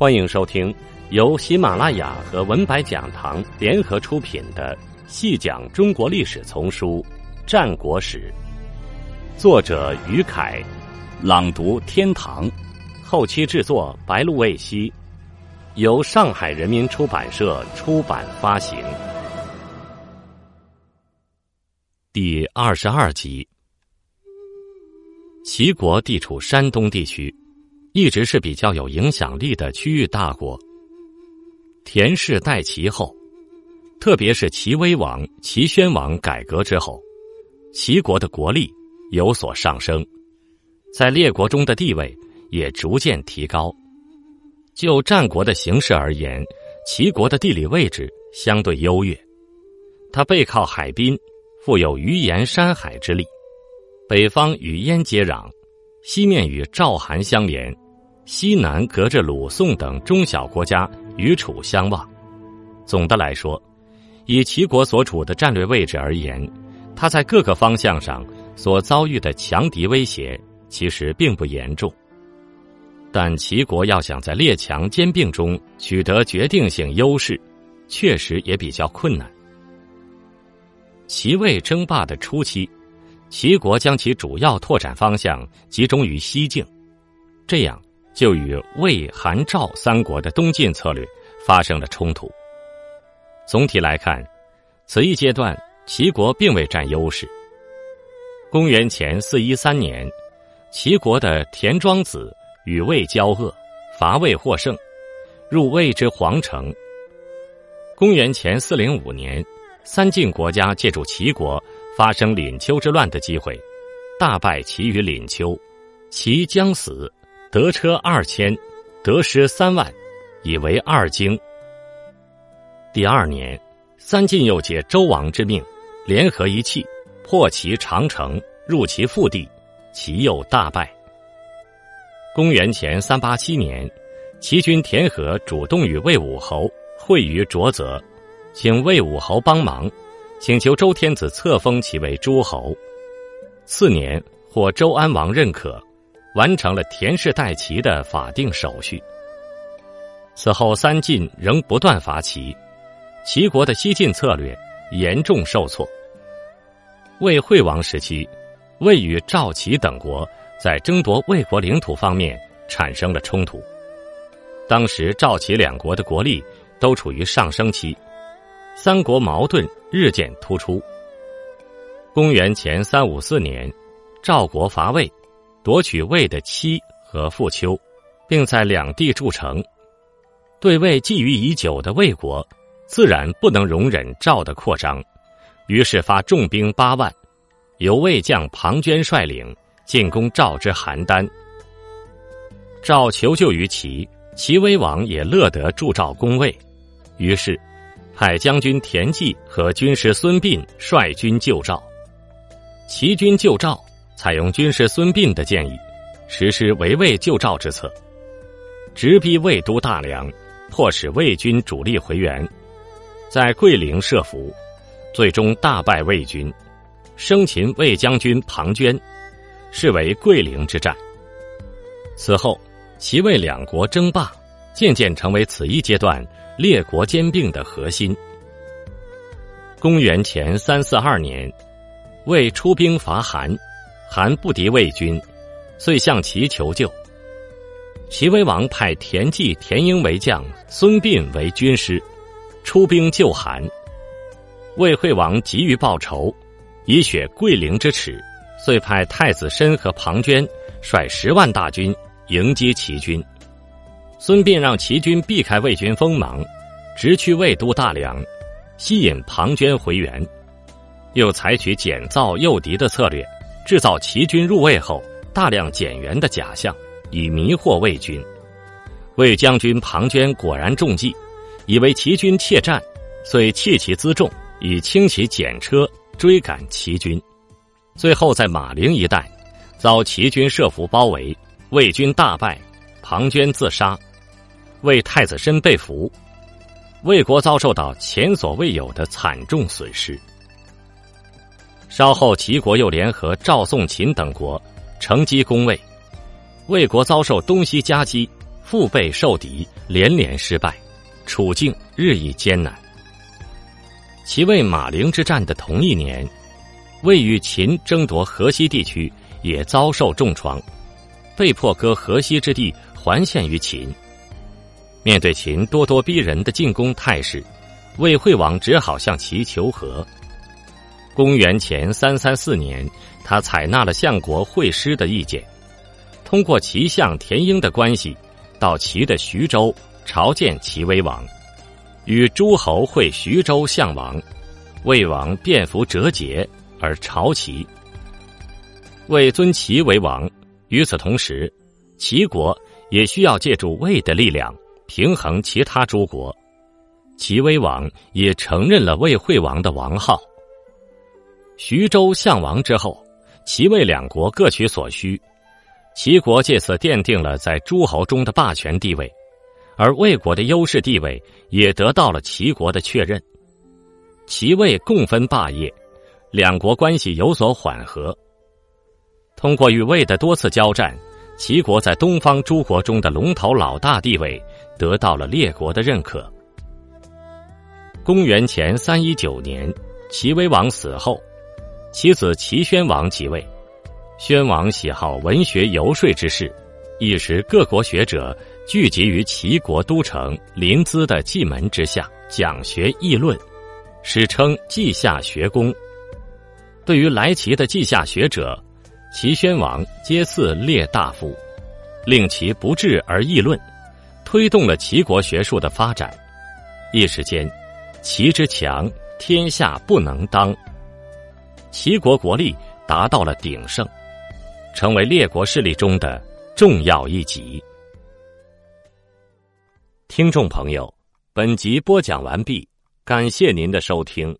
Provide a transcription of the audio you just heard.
欢迎收听由喜马拉雅和文白讲堂联合出品的《细讲中国历史丛书·战国史》，作者于凯，朗读天堂，后期制作白露未晞，由上海人民出版社出版发行。第二十二集，齐国地处山东地区。一直是比较有影响力的区域大国。田氏代齐后，特别是齐威王、齐宣王改革之后，齐国的国力有所上升，在列国中的地位也逐渐提高。就战国的形势而言，齐国的地理位置相对优越，它背靠海滨，富有鱼盐山海之力，北方与燕接壤。西面与赵、韩相连，西南隔着鲁、宋等中小国家与楚相望。总的来说，以齐国所处的战略位置而言，它在各个方向上所遭遇的强敌威胁其实并不严重。但齐国要想在列强兼并中取得决定性优势，确实也比较困难。齐魏争霸的初期。齐国将其主要拓展方向集中于西境，这样就与魏、韩、赵三国的东进策略发生了冲突。总体来看，此一阶段齐国并未占优势。公元前四一三年，齐国的田庄子与魏交恶，伐魏获胜，入魏之皇城。公元前四零五年，三晋国家借助齐国。发生廪丘之乱的机会，大败齐于廪丘，齐将死，得车二千，得师三万，以为二京。第二年，三晋又借周王之命，联合一气，破其长城，入其腹地，齐又大败。公元前三八七年，齐军田和主动与魏武侯会于浊泽，请魏武侯帮忙。请求周天子册封其为诸侯，次年获周安王认可，完成了田氏代齐的法定手续。此后三晋仍不断伐齐，齐国的西进策略严重受挫。魏惠王时期，魏与赵、齐等国在争夺魏国领土方面产生了冲突。当时赵、齐两国的国力都处于上升期。三国矛盾日渐突出。公元前三五四年，赵国伐魏，夺取魏的妻和富丘，并在两地筑城。对魏觊觎已久的魏国，自然不能容忍赵的扩张，于是发重兵八万，由魏将庞涓率领进攻赵之邯郸。赵求救于齐，齐威王也乐得助赵攻魏，于是。派将军田忌和军师孙膑率军救赵，齐军救赵，采用军师孙膑的建议，实施围魏救赵之策，直逼魏都大梁，迫使魏军主力回援，在桂陵设伏，最终大败魏军，生擒魏将军庞涓，是为桂陵之战。此后，齐魏两国争霸，渐渐成为此一阶段。列国兼并的核心。公元前三四二年，魏出兵伐韩，韩不敌魏军，遂向齐求救。齐威王派田忌、田婴为将，孙膑为军师，出兵救韩。魏惠王急于报仇，以雪桂陵之耻，遂派太子申和庞涓率十万大军迎击齐军。孙膑让齐军避开魏军锋芒，直趋魏都大梁，吸引庞涓回援。又采取减造诱敌的策略，制造齐军入魏后大量减员的假象，以迷惑魏军。魏将军庞涓果然中计，以为齐军怯战，遂弃其辎重，以轻骑简车追赶齐军。最后在马陵一带，遭齐军设伏包围，魏军大败，庞涓自杀。魏太子申被俘，魏国遭受到前所未有的惨重损失。稍后，齐国又联合赵、宋、秦等国乘机攻魏，魏国遭受东西夹击，腹背受敌，连连失败，处境日益艰难。其为马陵之战的同一年，魏与秦争夺河西地区，也遭受重创，被迫割河西之地还献于秦。面对秦咄咄逼人的进攻态势，魏惠王只好向齐求和。公元前三三四年，他采纳了相国惠施的意见，通过齐相田婴的关系，到齐的徐州朝见齐威王，与诸侯会徐州相王，魏王便服折节而朝齐。为尊齐为王，与此同时，齐国也需要借助魏的力量。平衡其他诸国，齐威王也承认了魏惠王的王号。徐州项王之后，齐魏两国各取所需，齐国借此奠定了在诸侯中的霸权地位，而魏国的优势地位也得到了齐国的确认。齐魏共分霸业，两国关系有所缓和。通过与魏的多次交战。齐国在东方诸国中的龙头老大地位得到了列国的认可。公元前三一九年，齐威王死后，其子齐宣王即位。宣王喜好文学游说之事，一时各国学者聚集于齐国都城临淄的蓟门之下，讲学议论，史称稷下学宫。对于来齐的稷下学者。齐宣王皆赐列大夫，令其不治而议论，推动了齐国学术的发展。一时间，齐之强，天下不能当。齐国国力达到了鼎盛，成为列国势力中的重要一极。听众朋友，本集播讲完毕，感谢您的收听。